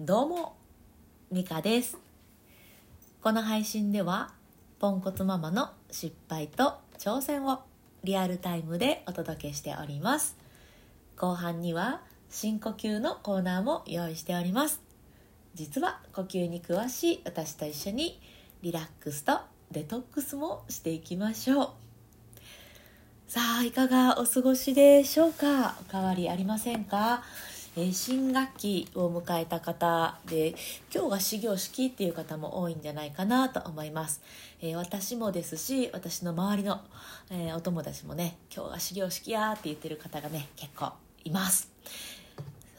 どうもミカです。この配信ではポンコツママの失敗と挑戦をリアルタイムでお届けしております。後半には深呼吸のコーナーも用意しております。実は呼吸に詳しい私と一緒にリラックスとデトックスもしていきましょう。さあいかがお過ごしでしょうか？お変わりありませんか？え新学期を迎えた方で今日が始業式っていう方も多いんじゃないかなと思います、え、私もですし私の周りの、え、お友達もね今日が始業式やって言ってる方がね結構います。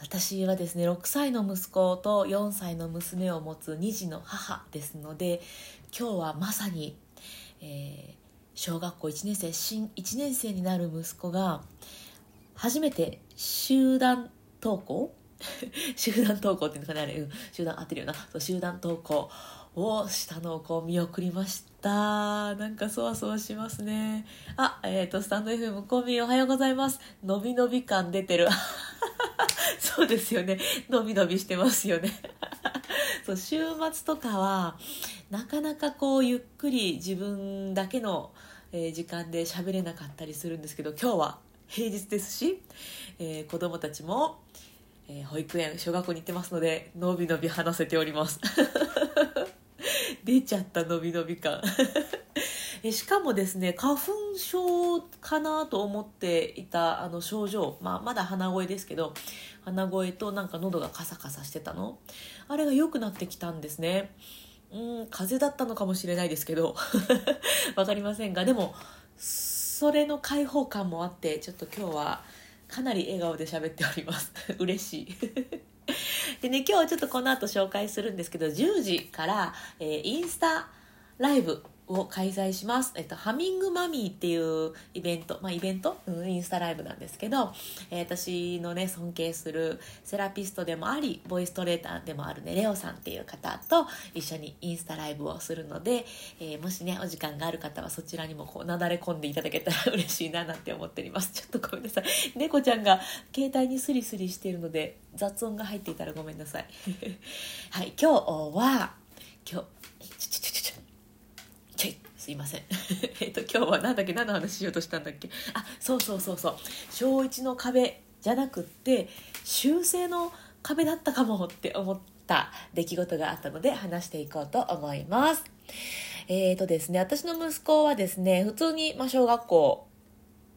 私はですね6歳の息子と4歳の娘を持つ2児の母ですので今日はまさに、えー、小学校1年生新1年生になる息子が初めて集団登校 集団登校っていうのかねあれ、うん、集団合ってるよな。そう集団登校をしたのをこう見送りました。なんかそわそわしますね。あえっ、ー、とスタンド FM コンビおはようございます。のびのび感出てる。そうですよね。のびのびしてますよね。そう週末とかはなかなかこうゆっくり自分だけの、えー、時間で喋れなかったりするんですけど今日は平日ですし、えー、子供たちも、えー、保育園小学校に行ってますのでのびのび話せております。出ちゃったのびのび感。えしかもですね花粉症かなと思っていたあの症状、まあ、まだ鼻声ですけど鼻声となんか喉がカサカサしてたの？あれが良くなってきたんですね。うん風邪だったのかもしれないですけど 分かりませんがでもそれの開放感もあってちょっと今日はかなり笑顔で喋っております。嬉しい。でね今日はちょっとこの後紹介するんですけど10時から、えー、インスタライブを開催します。えっと、ハミングマミーっていうイベント、まあイベント、うん、インスタライブなんですけど、えー、私のね、尊敬するセラピストでもあり、ボイストレーターでもあるね、レオさんっていう方と一緒にインスタライブをするので、えー、もしね、お時間がある方はそちらにもこう、なだれ込んでいただけたら嬉しいななんて思っております。ちょっとごめんなさい。猫ちゃんが携帯にスリスリしているので、雑音が入っていたらごめんなさい。はい、今日は、今日、ちょちょちょちょ、ちょい。すいません。えっと今日は何だっけ？何の話しようとしたんだっけ？あそうそうそうそう。小1の壁じゃなくって修正の壁だったかもって思った出来事があったので話していこうと思います。えっ、ー、とですね私の息子はですね普通に、ま、小学校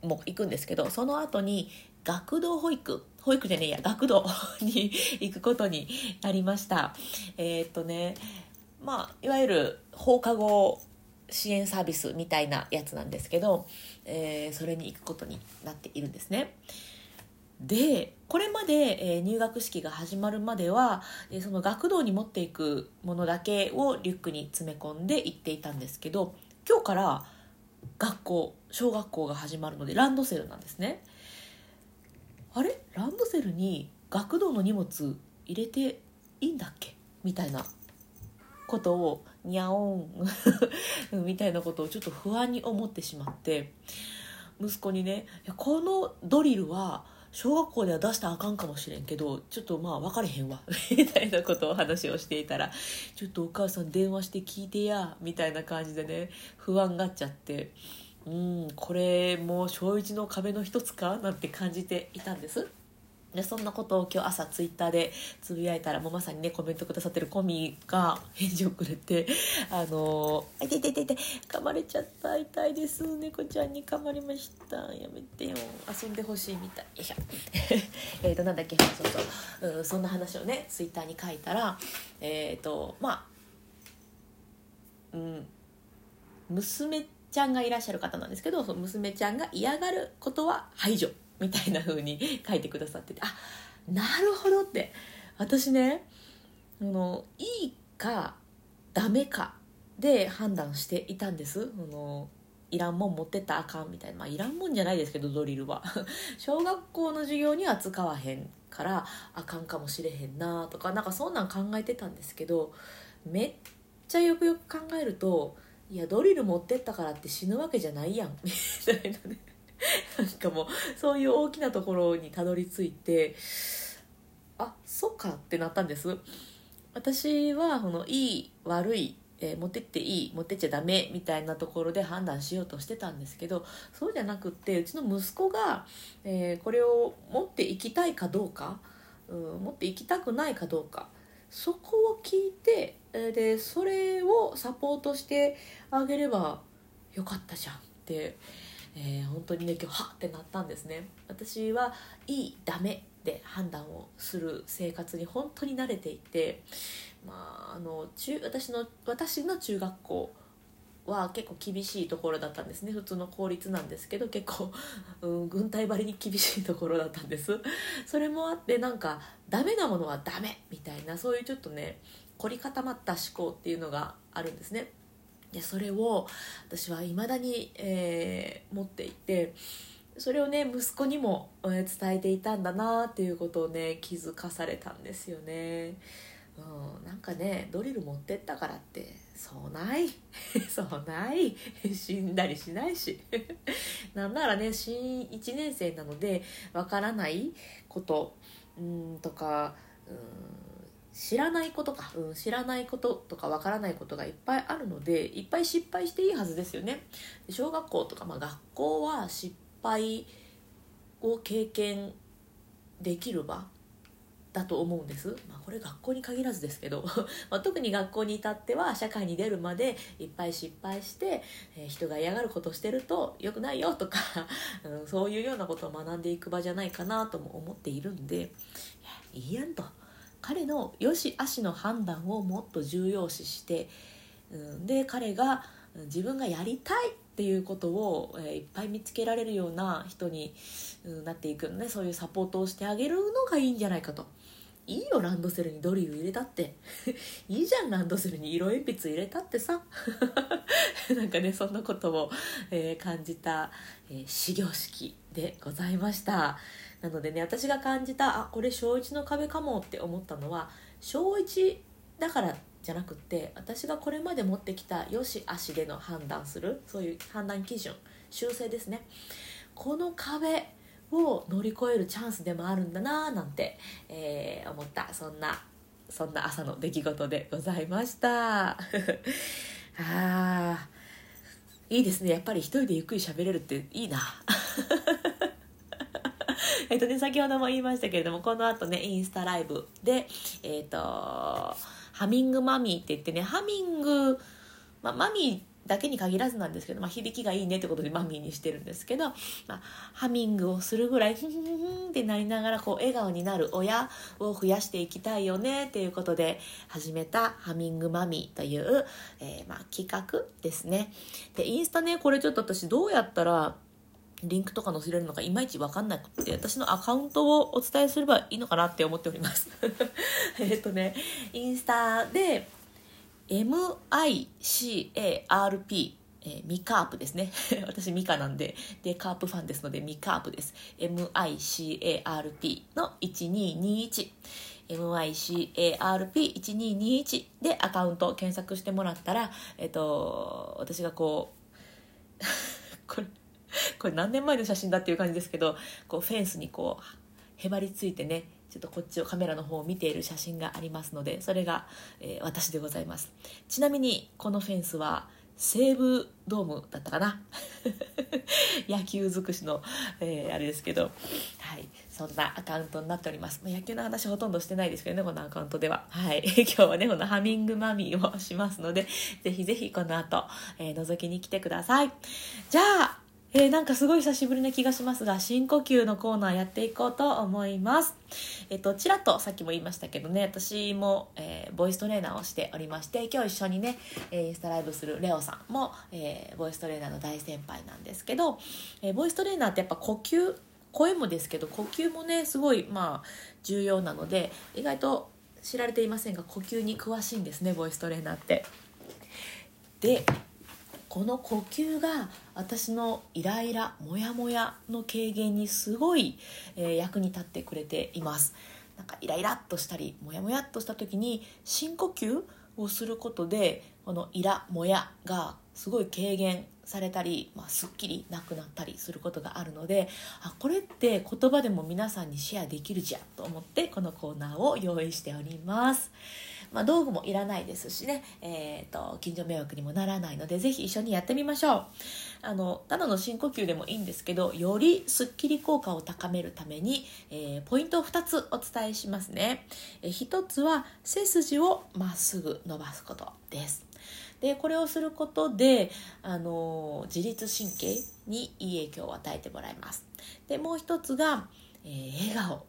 も行くんですけどその後に学童保育保育じゃねえや学童に行くことになりました。えっ、ー、とねまあいわゆる放課後支援サービスみたいなやつなんですけど、えー、それに行くことになっているんですね。でこれまで、えー、入学式が始まるまでは、えー、その学童に持っていくものだけをリュックに詰め込んで行っていたんですけど今日から学校小学校が始まるのでランドセルなんですね。あれ？ランドセルに学童の荷物入れていいんだっけ？みたいなことをにゃおん みたいなことをちょっと不安に思ってしまって息子にね「このドリルは小学校では出したらあかんかもしれんけどちょっとまあ分かれへんわ みたいなことを話をしていたら「ちょっとお母さん電話して聞いてや」みたいな感じでね不安がっちゃってうんこれもう小1の壁の一つか？なんて感じていたんです。でそんなことを今日朝ツイッターでつぶやいたらもうまさにねコメントくださってるコミが返事をくれて「あのー、痛い痛い痛い痛い噛まれちゃった痛いです猫ちゃんに噛まれましたやめてよ遊んでほしいみたい」よいしょ。えっとなんだっけそうそう、うん、そんな話をねツイッターに書いたらえっ、ー、とまあうん娘ちゃんがいらっしゃる方なんですけどその娘ちゃんが嫌がることは排除。みたいな風に 書いてくださっててあなるほどって。私ねあのいいかダメかで判断していたんです。あのいらんもん持ってったらあかんみたいな。まあいらんもんじゃないですけどドリルは。小学校の授業には使わへんからあかんかもしれへんなとかなんかそんなん考えてたんですけどめっちゃよくよく考えるといやドリル持ってったからって死ぬわけじゃないやんみたいなね。なんかもうそういう大きなところにたどり着いてあそうかってなったんです。私はこのいい悪いえー、持ってっていい持ってっちゃダメみたいなところで判断しようとしてたんですけどそうじゃなくってうちの息子が、えー、これを持っていきたいかどうか、うん、持っていきたくないかどうかそこを聞いて、でそれをサポートしてあげればよかったじゃんって、えー、本当にね今日はってなったんですね。私はいいダメで判断をする生活に本当に慣れていて、まあ、あの中私の私の中学校は結構厳しいところだったんですね。普通の公立なんですけど結構、うん、軍隊張りに厳しいところだったんです。それもあってなんかダメなものはダメみたいなそういうちょっとね凝り固まった思考っていうのがあるんですね。でそれを私はいまだに、えー、持っていてそれをね息子にも伝えていたんだなっていうことをね気づかされたんですよね。うん、なんかねドリル持ってったからってそうない。そうない。死んだりしないし。なんならね新1年生なのでわからないことうんとかうん知らないことか、うん、知らないこととかわからないことがいっぱいあるのでいっぱい失敗していいはずですよね。小学校とか、まあ、学校は失敗を経験できる場だと思うんです、まあ、これ学校に限らずですけど。ま特に学校に至っては社会に出るまでいっぱい失敗して、えー、人が嫌がることをしてると良くないよとか、うん、そういうようなことを学んでいく場じゃないかなとも思っているんで。いいやんと。彼の良し悪しの判断をもっと重要視して、うん、で彼が自分がやりたいっていうことを、え、いっぱい見つけられるような人に、なっていくのねそういうサポートをしてあげるのがいいんじゃないかと。いいよランドセルにドリル入れたって。いいじゃんランドセルに色鉛筆入れたってさ。なんかねそんなことを、えー、感じた、えー、始業式でございました。なのでね私が感じたあこれ小1の壁かもって思ったのは小1だからじゃなくって私がこれまで持ってきたよし悪しでの判断するそういう判断基準修正ですね。この壁を乗り越えるチャンスでもあるんだなーなんて、えー、思った。そんなそんな朝の出来事でございました。あーいいですね。やっぱり一人でゆっくり喋れるっていいな。えっとね先ほども言いましたけれどもこの後ねインスタライブでえっ、ー、とハミングマミーって言ってねハミング、まあ、マミーだけに限らずなんですけど、まあ、響きがいいねってことでマミーにしてるんですけど、まあ、ハミングをするぐらいフンフンフンってなりながらこう笑顔になる親を増やしていきたいよねっていうことで始めたハミングマミーという、えー、まあ企画ですね。でインスタねこれちょっと私どうやったらリンクとか載せれるのかいまいち分かんなくって私のアカウントをお伝えすればいいのかなって思っております えっとねインスタで MICARP えー、ミカープですね。私ミカなんで、で、カープファンですので、ミカープです。MICARP の1221。MICARP1221 でアカウント検索してもらったら、えっと、私がこう、これ、これ何年前の写真だっていう感じですけど、こうフェンスにこう、へばりついてね、ちょっとこっちをカメラの方を見ている写真がありますのでそれが、えー、私でございますちなみにこのフェンスは西武ドームだったかな？野球尽くしの、えー、あれですけど、はい、そんなアカウントになっております。ま野球の話ほとんどしてないですけどね、このアカウントでは。はい。今日はね、このハミングマミーをしますので、ぜひぜひこの後、えー、覗きに来てください。じゃあ、えー、なんかすごい久しぶりな気がしますが、深呼吸のコーナーやっていこうと思います。えっ、と、ちらっとさっきも言いましたけどね、私も、えー、ボイストレーナーをしておりまして、今日一緒にね、えインスタライブするレオさんも、えボイストレーナーの大先輩なんですけど、えボイストレーナーってやっぱ呼吸、声もですけど、呼吸もね、すごい、まあ、重要なので、意外と知られていませんが、呼吸に詳しいんですね、ボイストレーナーって。で、この呼吸が私のイライラモヤモヤの軽減にすごい、えー、役に立ってくれています。なんかイライラっとしたりモヤモヤっとした時に深呼吸をすることでこのイラモヤがすごい軽減されたり、まあ、すっきりなくなったりすることがあるのであこれって言葉でも皆さんにシェアできるじゃんと思ってこのコーナーを用意しております。まあ、道具もいらないですしね、えーと、近所迷惑にもならないのでぜひ一緒にやってみましょう。あのただの深呼吸でもいいんですけどよりすっきり効果を高めるために、えー、ポイントを2つお伝えしますね、えー、1つは背筋をまっすぐ伸ばすことです。でこれをすることで、あの自律神経にいい影響を与えてもらいます。でもう一つが、えー、笑顔。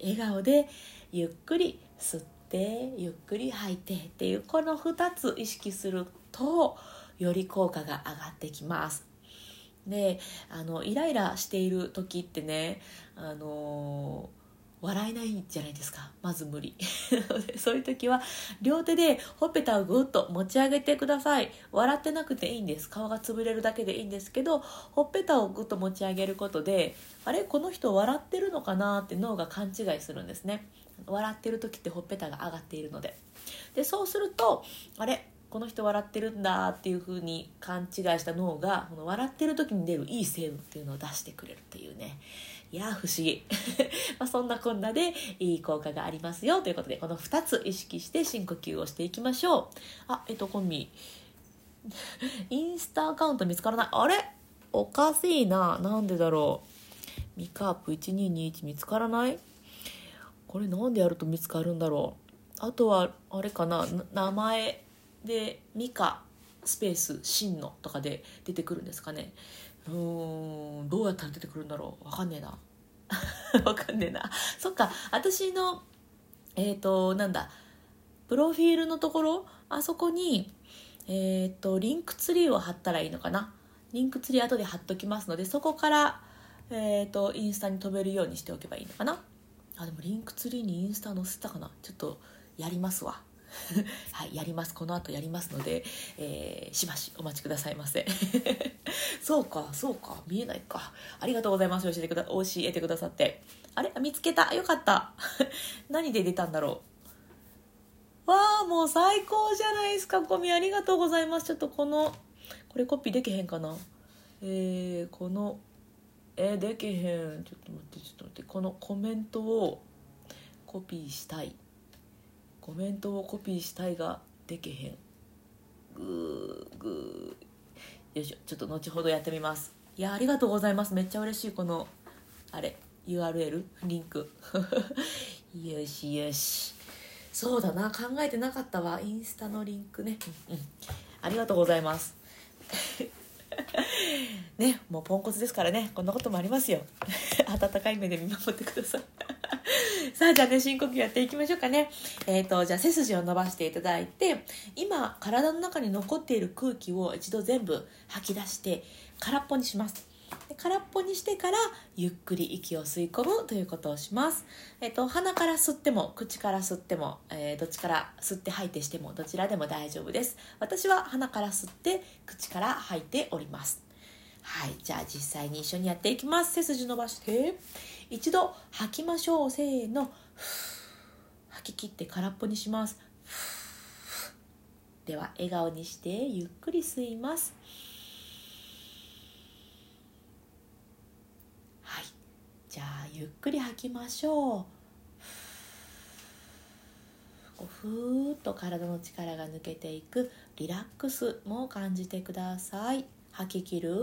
笑顔でゆっくり吸ってゆっくり吐いてっていうこの2つ意識するとより効果が上がってきます。であのイライラしている時ってねあの笑えないじゃないですか？まず無理。そういう時は両手でほっぺたをぐっと持ち上げてください。笑ってなくていいんです。顔が潰れるだけでいいんですけどほっぺたをぐっと持ち上げることであれ？この人笑ってるのかなって脳が勘違いするんですね。笑ってる時ってほっぺたが上がっているので。でそうするとあれ？この人笑ってるんだっていう風に勘違いした脳がこの笑ってる時に出るいい成分っていうのを出してくれるっていうね。いや不思議。まそんなこんなでいい効果がありますよということでこの2つ意識して深呼吸をしていきましょう。あえっとコンビ。インスタアカウント見つからない。あれ？おかしいな。なんでだろう。ミカープ1221見つからない？これなんでやると見つかるんだろう。あとはあれかな名前。でミカスペース真のとかで出てくるんですかね。うんどうやったら出てくるんだろう。わかんねえな。わかんねえな。そっか私のえっ、ー、となんだプロフィールのところあそこにえっ、ー、とリンクツリーを貼ったらいいのかな。リンクツリー後で貼っときますのでそこからえっ、ー、とインスタに飛べるようにしておけばいいのかな。あでもリンクツリーにインスタ載せたかな。ちょっとやりますわ。はいやります。この後やりますので、えー、しばしお待ちくださいませ。そうかそうか。見えないか。ありがとうございます。教えてくだ教えてくださって。あれ？見つけた？よかった。何で出たんだろう？わあもう最高じゃないですか。コミありがとうございます。ちょっとこのこれコピーできへんかな？えー、このえー、できへん。ちょっと待ってちょっと待って。このコメントをコピーしたい。コメントをコピーしたいがでけへん。グーグー。よいしょ。ちょっと後ほどやってみます。いやありがとうございます。めっちゃ嬉しいこのあれ URL リンク。よしよし。そうだな。考えてなかったわ。インスタのリンクね。うん、うん、ありがとうございます。ねもうポンコツですからね。こんなこともありますよ。温かい目で見守ってください。さあじゃあね深呼吸やっていきましょうかねえっ、ー、とじゃあ背筋を伸ばしていただいて今体の中に残っている空気を一度全部吐き出して空っぽにします空っぽにしてからゆっくり息を吸い込むということをします。えっと、鼻から吸っても口から吸っても、えー、どっちから吸って吐いてしてもどちらでも大丈夫です。私は鼻から吸って口から吐いております。はい、じゃあ実際に一緒にやっていきます。背筋伸ばして。一度吐きましょう。せーの。吐き切って空っぽにします。では笑顔にしてゆっくり吸います。はい。じゃあゆっくり吐きましょうふーっと体の力が抜けていく。リラックスも感じてください。吐き切る。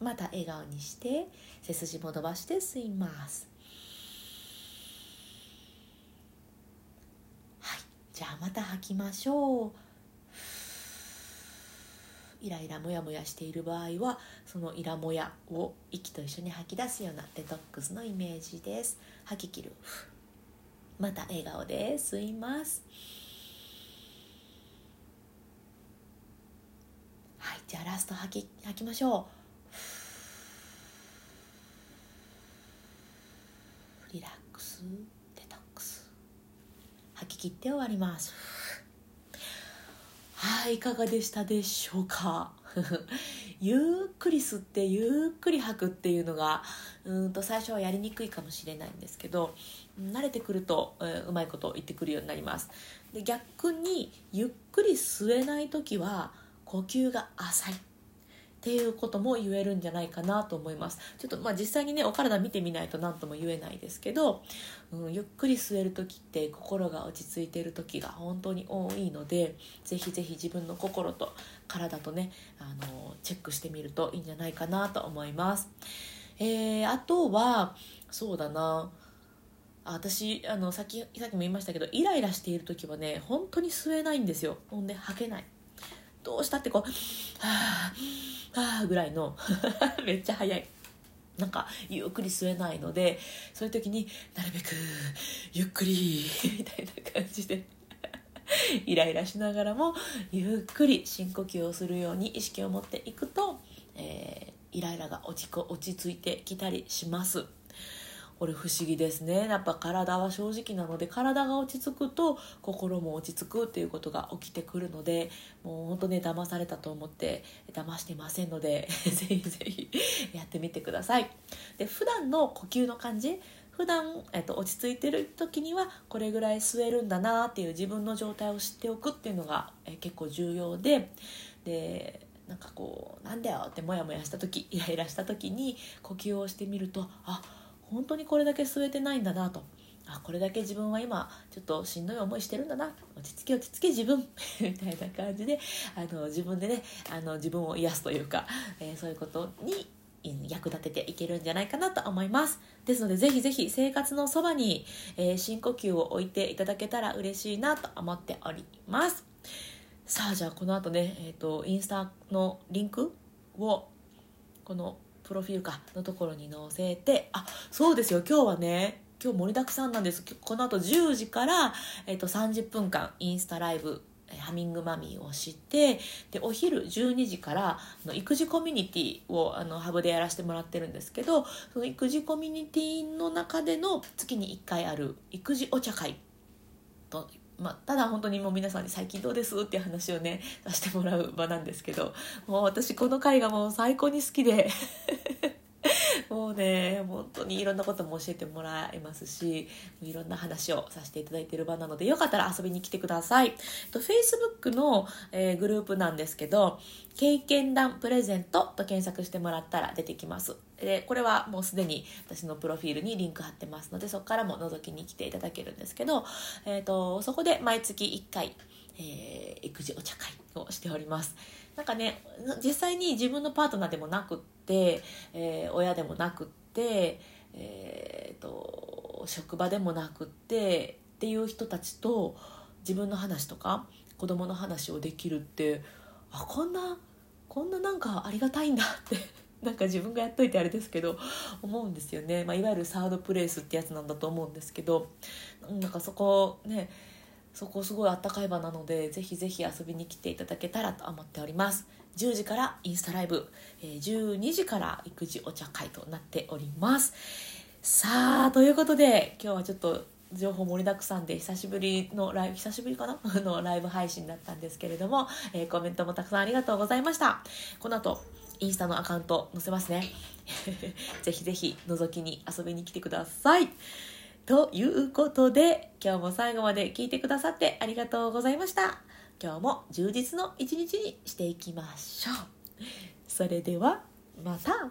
また笑顔にして背筋も伸ばして吸います。はい。じゃあまた吐きましょう。イライラモヤモヤしている場合はそのイラモヤを息と一緒に吐き出すようなデトックスのイメージです。吐き切る。また笑顔で吸いますはいじゃあラスト吐き吐きましょう。リラックスデトックス。吐き切って終わります。はいいかがでしたでしょうか？ゆっくり吸ってゆっくり吐くっていうのがうんと最初はやりにくいかもしれないんですけど慣れてくると、えー、うまいこと言ってくるようになります。で逆にゆっくり吸えない時は呼吸が浅い。っていうことも言えるんじゃないかなと思います。ちょっとまあ実際にねお体見てみないと何とも言えないですけど、うん、ゆっくり吸える時って心が落ち着いている時が本当に多いのでぜひぜひ自分の心と体とねあのチェックしてみるといいんじゃないかなと思います、えー、あとはそうだな。私あのさっきさっきも言いましたけどイライラしている時はね本当に吸えないんですよ。ほんで吐けない。どうしたってこう「はあはあ」ぐらいの めっちゃ早いなんかゆっくり吸えないのでそういう時になるべくゆっくり みたいな感じで イライラしながらもゆっくり深呼吸をするように意識を持っていくと、えー、イライラが落ち落ち着いてきたりします。これ不思議ですね。やっぱ体は正直なので体が落ち着くと心も落ち着くっていうことが起きてくるのでもうほんとね騙されたと思って騙してませんので ぜひぜひやってみてください。で普段の呼吸の感じ普段、えっと、落ち着いてる時にはこれぐらい吸えるんだなっていう自分の状態を知っておくっていうのが、え結構重要ででなんかこうなんだよってモヤモヤした時イライラした時に呼吸をしてみるとあっ本当にこれだけ吸えてないんだなと。あこれだけ自分は今ちょっとしんどい思いしてるんだな。落ち着け落ち着け自分。みたいな感じであの自分でねあの自分を癒すというか、えー、そういうことに役立てていけるんじゃないかなと思います。ですのでぜひぜひ生活のそばに、えー、深呼吸を置いていただけたら嬉しいなと思っております。さあじゃあこの後ね、えーとインスタのリンクをこのプロフィールかのところに載せてあそうですよ。今日はね今日盛りだくさんなんです。この後10時から、えー、と30分間インスタライブハミングマミーをしてでお昼12時からの育児コミュニティをあのハブでやらせてもらってるんですけどその育児コミュニティの中での月に1回ある育児お茶会とまあ、ただ本当にもう皆さんに最近どうですっていう話をね さしてもらう場なんですけどもう私この回がもう最高に好きで。もうね本当にいろんなことも教えてもらえますしいろんな話をさせていただいている場なのでよかったら遊びに来てください。と Facebook の、えー、グループなんですけど「経験談プレゼント」と検索してもらったら出てきます。でこれはもうすでに私のプロフィールにリンク貼ってますのでそこからも覗きに来ていただけるんですけど、えーと、そこで毎月1回、えー、育児お茶会をしております。なんかね実際に自分のパートナーでもなくって、えー、親でもなくって、えーと、職場でもなくってっていう人たちと自分の話とか子供の話をできるってあこんなこんななんかありがたいんだって なんか自分がやっといてあれですけど思うんですよね、まあ、いわゆるサードプレイスってやつなんだと思うんですけどなんかそこねそこすごいあったかい場なのでぜひぜひ遊びに来ていただけたらと思っております。10時からインスタライブ、え、12時から育児お茶会となっております。さあということで今日はちょっと情報盛りだくさんで久しぶりのライブ久しぶりかな？のライブ配信だったんですけれども、えー、コメントもたくさんありがとうございました。この後インスタのアカウント載せますね。ぜひぜひ覗きに遊びに来てください。ということで、今日も最後まで聞いてくださってありがとうございました。今日も充実の一日にしていきましょう。それでは、また。